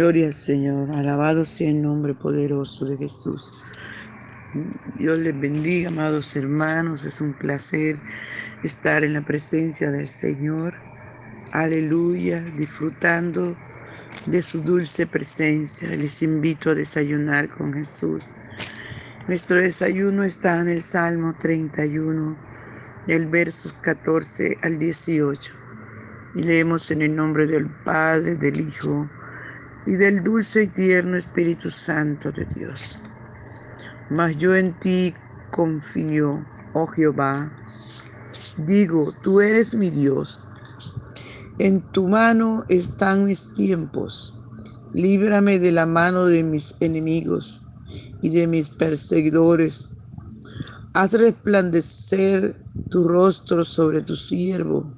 Gloria al Señor, alabado sea el nombre poderoso de Jesús. Dios les bendiga, amados hermanos, es un placer estar en la presencia del Señor. Aleluya, disfrutando de su dulce presencia. Les invito a desayunar con Jesús. Nuestro desayuno está en el Salmo 31, del versos 14 al 18. Y leemos en el nombre del Padre, del Hijo y del dulce y tierno Espíritu Santo de Dios. Mas yo en ti confío, oh Jehová. Digo, tú eres mi Dios. En tu mano están mis tiempos. Líbrame de la mano de mis enemigos y de mis perseguidores. Haz resplandecer tu rostro sobre tu siervo.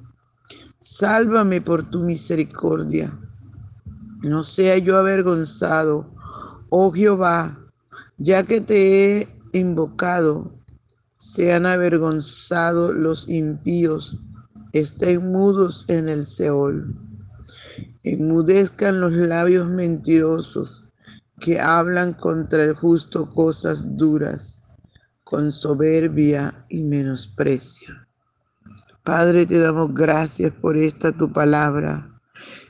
Sálvame por tu misericordia no sea yo avergonzado, oh Jehová, ya que te he invocado, sean avergonzados los impíos, estén mudos en el Seol. Enmudezcan los labios mentirosos que hablan contra el justo cosas duras, con soberbia y menosprecio. Padre, te damos gracias por esta tu palabra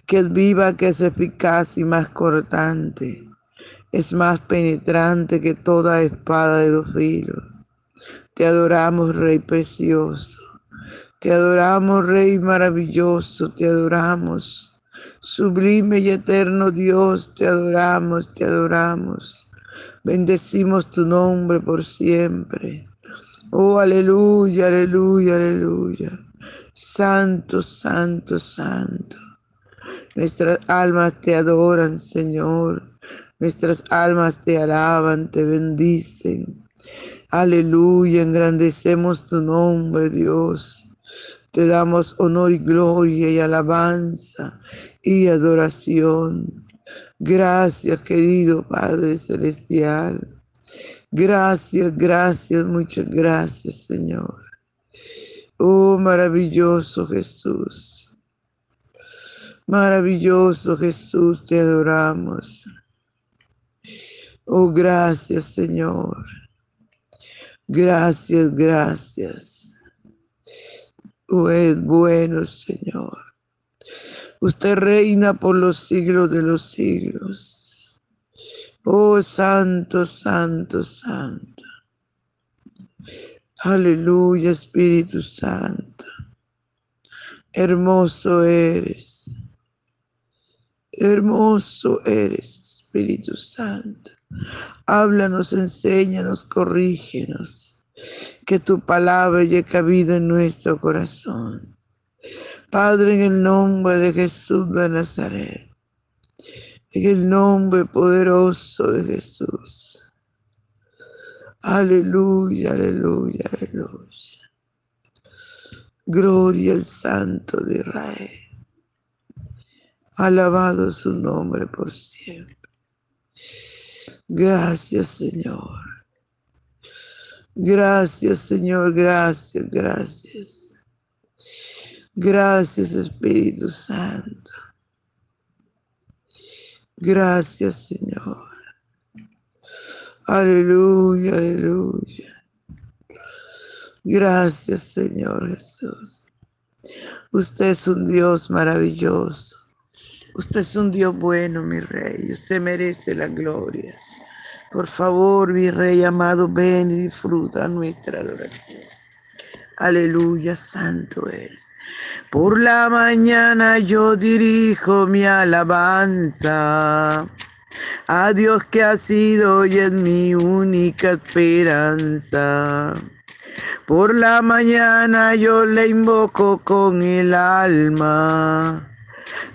que es viva, que es eficaz y más cortante, es más penetrante que toda espada de dos filos. Te adoramos, Rey precioso. Te adoramos, Rey maravilloso. Te adoramos. Sublime y eterno Dios, te adoramos, te adoramos. Bendecimos tu nombre por siempre. Oh, aleluya, aleluya, aleluya. Santo, santo, santo. Nuestras almas te adoran, Señor. Nuestras almas te alaban, te bendicen. Aleluya, engrandecemos tu nombre, Dios. Te damos honor y gloria y alabanza y adoración. Gracias, querido Padre Celestial. Gracias, gracias, muchas gracias, Señor. Oh, maravilloso Jesús. Maravilloso Jesús, te adoramos. Oh, gracias Señor. Gracias, gracias. Tú eres bueno, Señor. Usted reina por los siglos de los siglos. Oh, santo, santo, santo. Aleluya, Espíritu Santo. Hermoso eres. Hermoso eres, Espíritu Santo. Háblanos, enséñanos, corrígenos. Que tu palabra llegue cabida en nuestro corazón. Padre, en el nombre de Jesús de Nazaret. En el nombre poderoso de Jesús. Aleluya, aleluya, aleluya. Gloria al Santo de Israel. Alabado su nombre por siempre. Gracias, Señor. Gracias, Señor. Gracias, gracias. Gracias, Espíritu Santo. Gracias, Señor. Aleluya, aleluya. Gracias, Señor Jesús. Usted es un Dios maravilloso. Usted es un Dios bueno, mi rey. Usted merece la gloria. Por favor, mi rey amado, ven y disfruta nuestra adoración. Aleluya, santo eres. Por la mañana yo dirijo mi alabanza a Dios que ha sido y es mi única esperanza. Por la mañana yo le invoco con el alma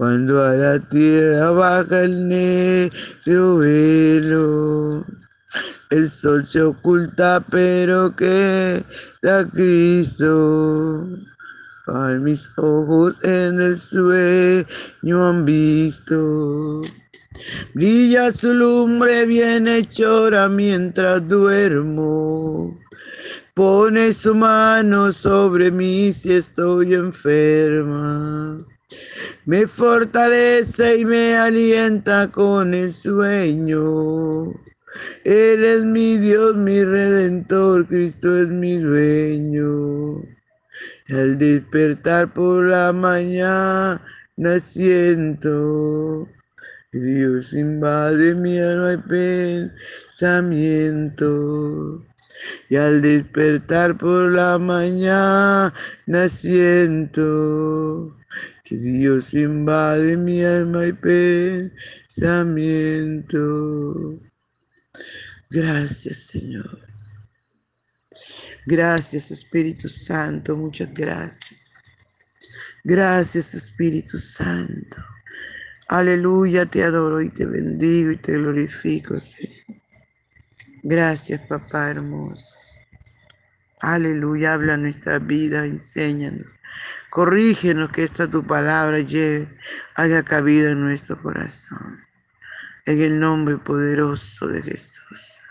cuando a la tierra baja el negro velo. El sol se oculta, pero que da Cristo. A mis ojos en el sueño han visto. Brilla su lumbre bien hechora mientras duermo. Pone su mano sobre mí si estoy enferma. Me fortalece y me alienta con el sueño. Él es mi Dios, mi redentor, Cristo es mi dueño. Al despertar por la mañana siento, Dios invade mi alma y pensamiento. Y al despertar por la mañana siento que Dios invade mi alma y pensamiento. Gracias, Señor. Gracias, Espíritu Santo. Muchas gracias. Gracias, Espíritu Santo. Aleluya, te adoro y te bendigo y te glorifico, Señor. Gracias, papá hermoso. Aleluya, habla nuestra vida, enséñanos. Corrígenos que esta tu palabra lleve, haga cabida en nuestro corazón. En el nombre poderoso de Jesús.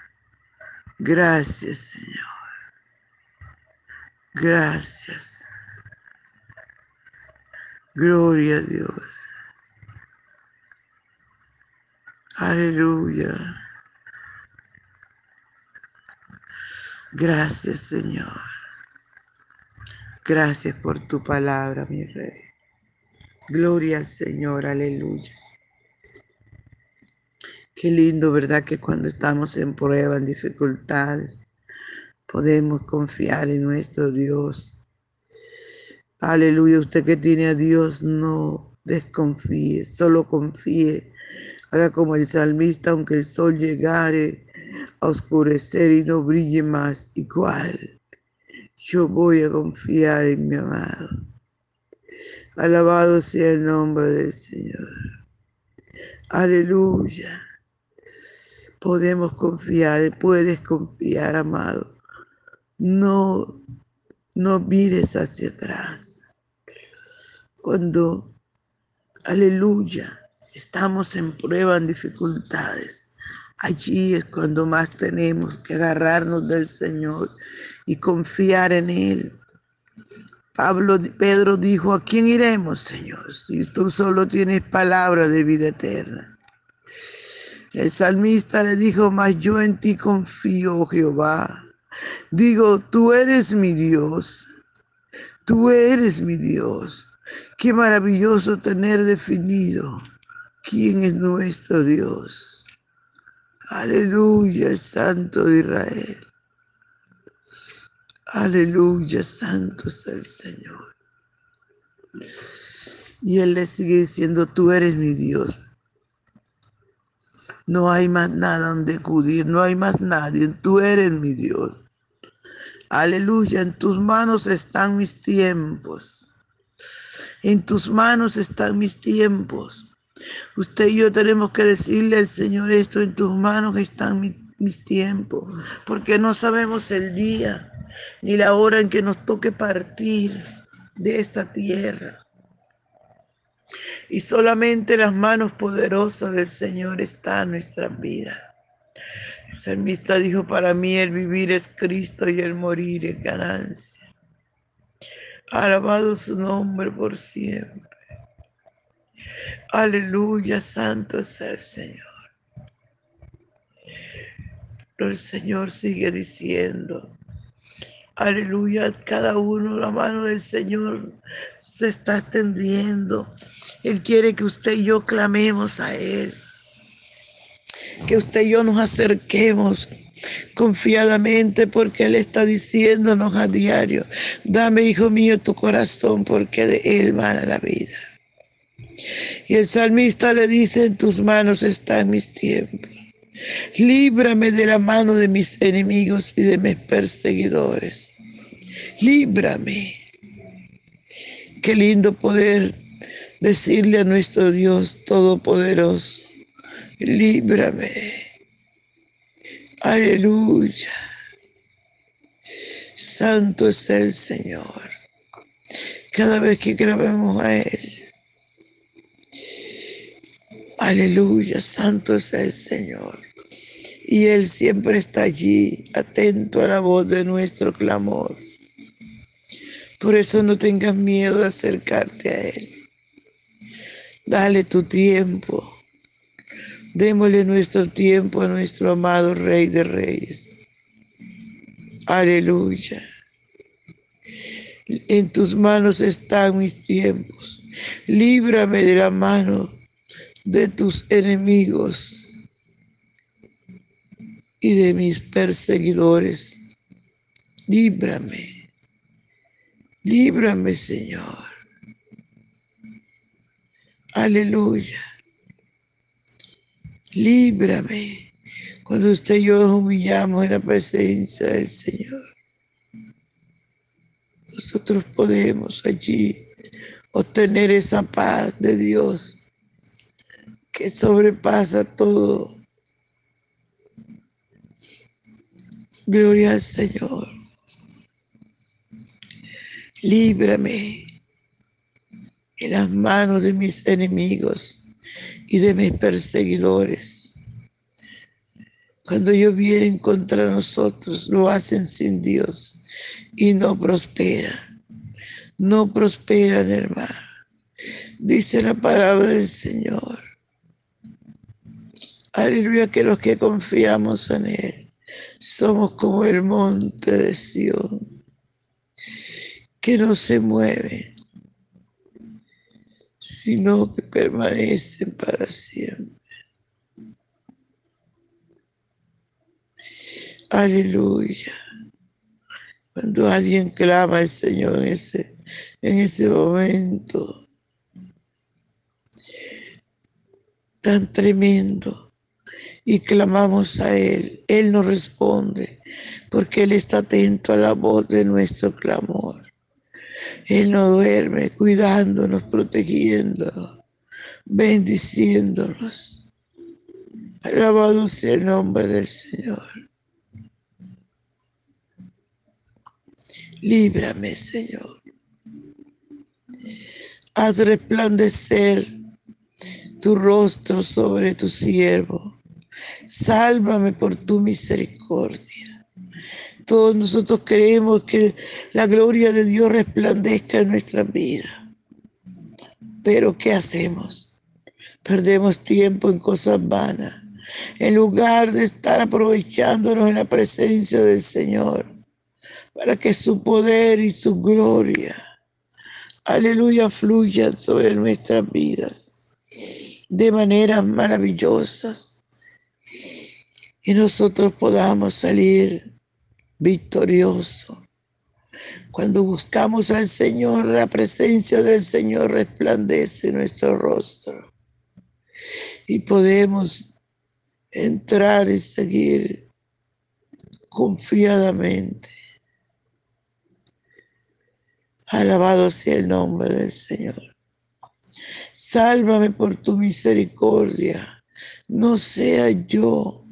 Gracias, Señor. Gracias. Gloria a Dios. Aleluya. Gracias, Señor. Gracias por tu palabra, mi Rey. Gloria al Señor, aleluya. Qué lindo, ¿verdad? Que cuando estamos en prueba, en dificultades, podemos confiar en nuestro Dios. Aleluya, usted que tiene a Dios, no desconfíe, solo confíe. Haga como el salmista, aunque el sol llegare a oscurecer y no brille más igual. Yo voy a confiar en mi amado. Alabado sea el nombre del Señor. Aleluya podemos confiar, puedes confiar, amado. No, no mires hacia atrás. Cuando, aleluya, estamos en prueba, en dificultades, allí es cuando más tenemos que agarrarnos del Señor y confiar en Él. Pablo, Pedro dijo, ¿a quién iremos, Señor? Si tú solo tienes palabra de vida eterna. El salmista le dijo, mas yo en ti confío, oh Jehová. Digo, tú eres mi Dios. Tú eres mi Dios. Qué maravilloso tener definido quién es nuestro Dios. Aleluya, Santo de Israel. Aleluya, Santo es el Señor. Y Él le sigue diciendo, tú eres mi Dios. No hay más nada donde acudir, no hay más nadie. Tú eres mi Dios. Aleluya, en tus manos están mis tiempos. En tus manos están mis tiempos. Usted y yo tenemos que decirle al Señor esto, en tus manos están mis, tiempos, porque no sabemos el día ni la hora en que nos toque partir de esta tierra. Y solamente las manos poderosas del Señor están en nuestra vida. El salmista dijo, para mí el vivir es Cristo y el morir es ganancia. Alabado su nombre por siempre. Aleluya, santo es el Señor. Pero el Señor sigue diciendo, aleluya, cada uno, la mano del Señor se está extendiendo Él quiere que usted y yo clamemos a Él. Que usted y yo nos acerquemos confiadamente porque Él está diciéndonos a diario, dame, hijo mío, tu corazón porque de Él mana la vida. Y el salmista le dice, en tus manos están mis tiempos. Líbrame de la mano de mis enemigos y de mis perseguidores. Líbrame. Qué lindo poder decirle a nuestro Dios Todopoderoso, líbrame. Aleluya. Santo es el Señor. Cada vez que grabemos a Él. Aleluya, santo es el Señor. Y Él siempre está allí, atento a la voz de nuestro clamor. Por eso no tengas miedo de acercarte a Él. Dale tu tiempo. Démosle nuestro tiempo a nuestro amado Rey de Reyes. Aleluya. En tus manos están mis tiempos. Líbrame de la mano de tus enemigos y de mis perseguidores. Líbrame, líbrame Señor. Aleluya. Líbrame cuando usted y yo nos humillamos en la presencia del Señor. Nosotros podemos allí obtener esa paz de Dios que sobrepasa todo Gloria al Señor. Líbrame en las manos de mis enemigos y de mis perseguidores. Cuando ellos vienen contra nosotros, lo hacen sin Dios y no prospera. No prosperan, hermano. Dice la palabra del Señor. Aleluya, que los que confiamos en Él somos como el monte de Sión, que no se mueve, sino que permanecen para siempre. Aleluya. Cuando alguien clama al Señor en ese, en ese momento tan tremendo, y clamamos a Él. Él nos responde porque Él está atento a la voz de nuestro clamor. Él no duerme cuidándonos, protegiéndonos, bendiciéndonos. Alabado sea el nombre del Señor. Líbrame, Señor. Haz resplandecer tu rostro sobre tu siervo Sálvame por tu misericordia. Todos nosotros creemos que la gloria de Dios resplandezca en nuestra vida. Pero ¿qué hacemos? Perdemos tiempo en cosas vanas, en lugar de estar aprovechándonos en la presencia del Señor, para que su poder y su gloria, aleluya, fluyan sobre nuestras vidas de maneras maravillosas y nosotros podamos salir victoriosos. Cuando buscamos al Señor, la presencia del Señor resplandece nuestro rostro y podemos entrar y seguir confiadamente. Alabado sea el nombre del Señor. Sálvame por tu misericordia. No sea yo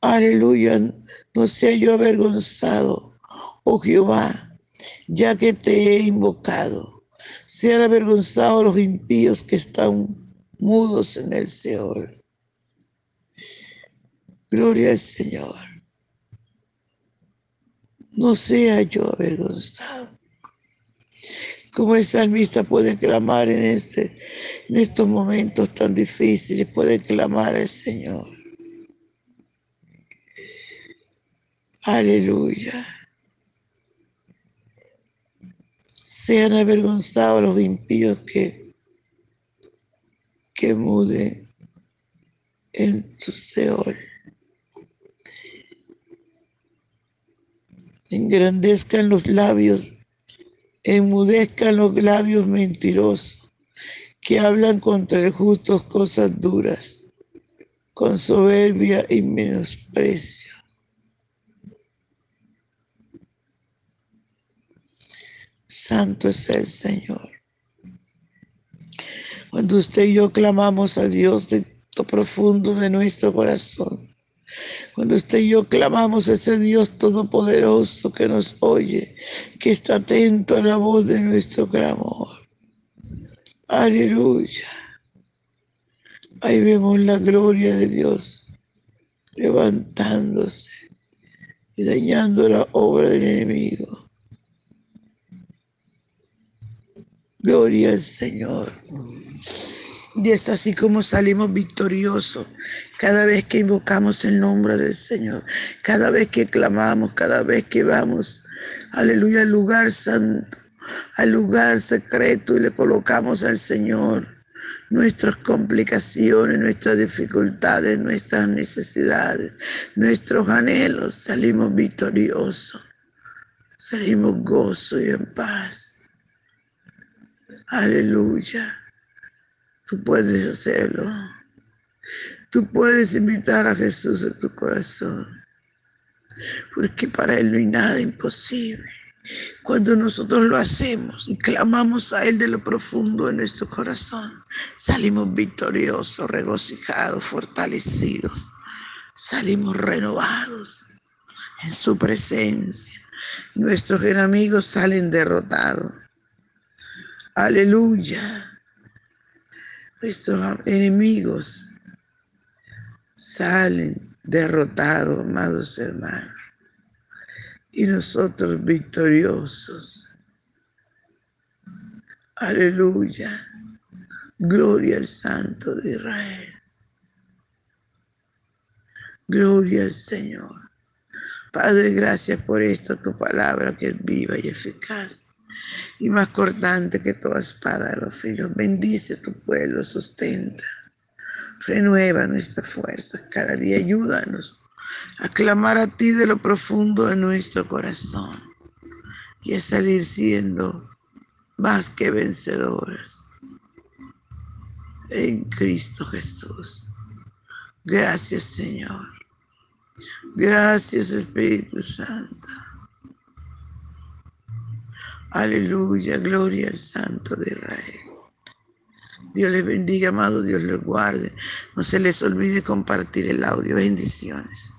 Aleluya, no sea yo avergonzado, oh Jehová, ya que te he invocado. Sean avergonzados los impíos que están mudos en el Seol. Gloria al Señor. No sea yo avergonzado. Como el salmista puede clamar en, este, en estos momentos tan difíciles, puede clamar al Señor. Aleluya. Sean avergonzados los impíos que, que muden en tu Seol. Engrandezcan los labios, enmudezcan los labios mentirosos que hablan contra el justo cosas duras, con soberbia y menosprecio. Santo es el Señor. Cuando usted y yo clamamos a Dios de lo profundo de nuestro corazón, cuando usted y yo clamamos a ese Dios todopoderoso que nos oye, que está atento a la voz de nuestro clamor. Aleluya. Ahí vemos la gloria de Dios levantándose y dañando la obra del enemigo. Gloria al Señor. Y es así como salimos victoriosos cada vez que invocamos el nombre del Señor, cada vez que clamamos, cada vez que vamos, aleluya, al lugar santo, al lugar secreto y le colocamos al Señor nuestras complicaciones, nuestras dificultades, nuestras necesidades, nuestros anhelos, salimos victoriosos, salimos gozo y en paz. Aleluya. Tú puedes hacerlo. Tú puedes invitar a Jesús a tu corazón. Porque para Él no hay nada imposible. Cuando nosotros lo hacemos y clamamos a Él de lo profundo de nuestro corazón, salimos victoriosos, regocijados, fortalecidos. Salimos renovados en su presencia. Nuestros enemigos salen derrotados. Aleluya. Nuestros enemigos salen derrotados, amados hermanos. Y nosotros victoriosos. Aleluya. Gloria al Santo de Israel. Gloria al Señor. Padre, gracias por esta tu palabra que es viva y eficaz y más cortante que toda espada de los filos. Bendice tu pueblo, sustenta, renueva nuestras fuerzas cada día, ayúdanos a clamar a ti de lo profundo de nuestro corazón y a salir siendo más que vencedoras en Cristo Jesús. Gracias Señor. Gracias Espíritu Santo. Aleluya, gloria al Santo de Israel. Dios les bendiga, amado, Dios les guarde. No se les olvide compartir el audio. Bendiciones.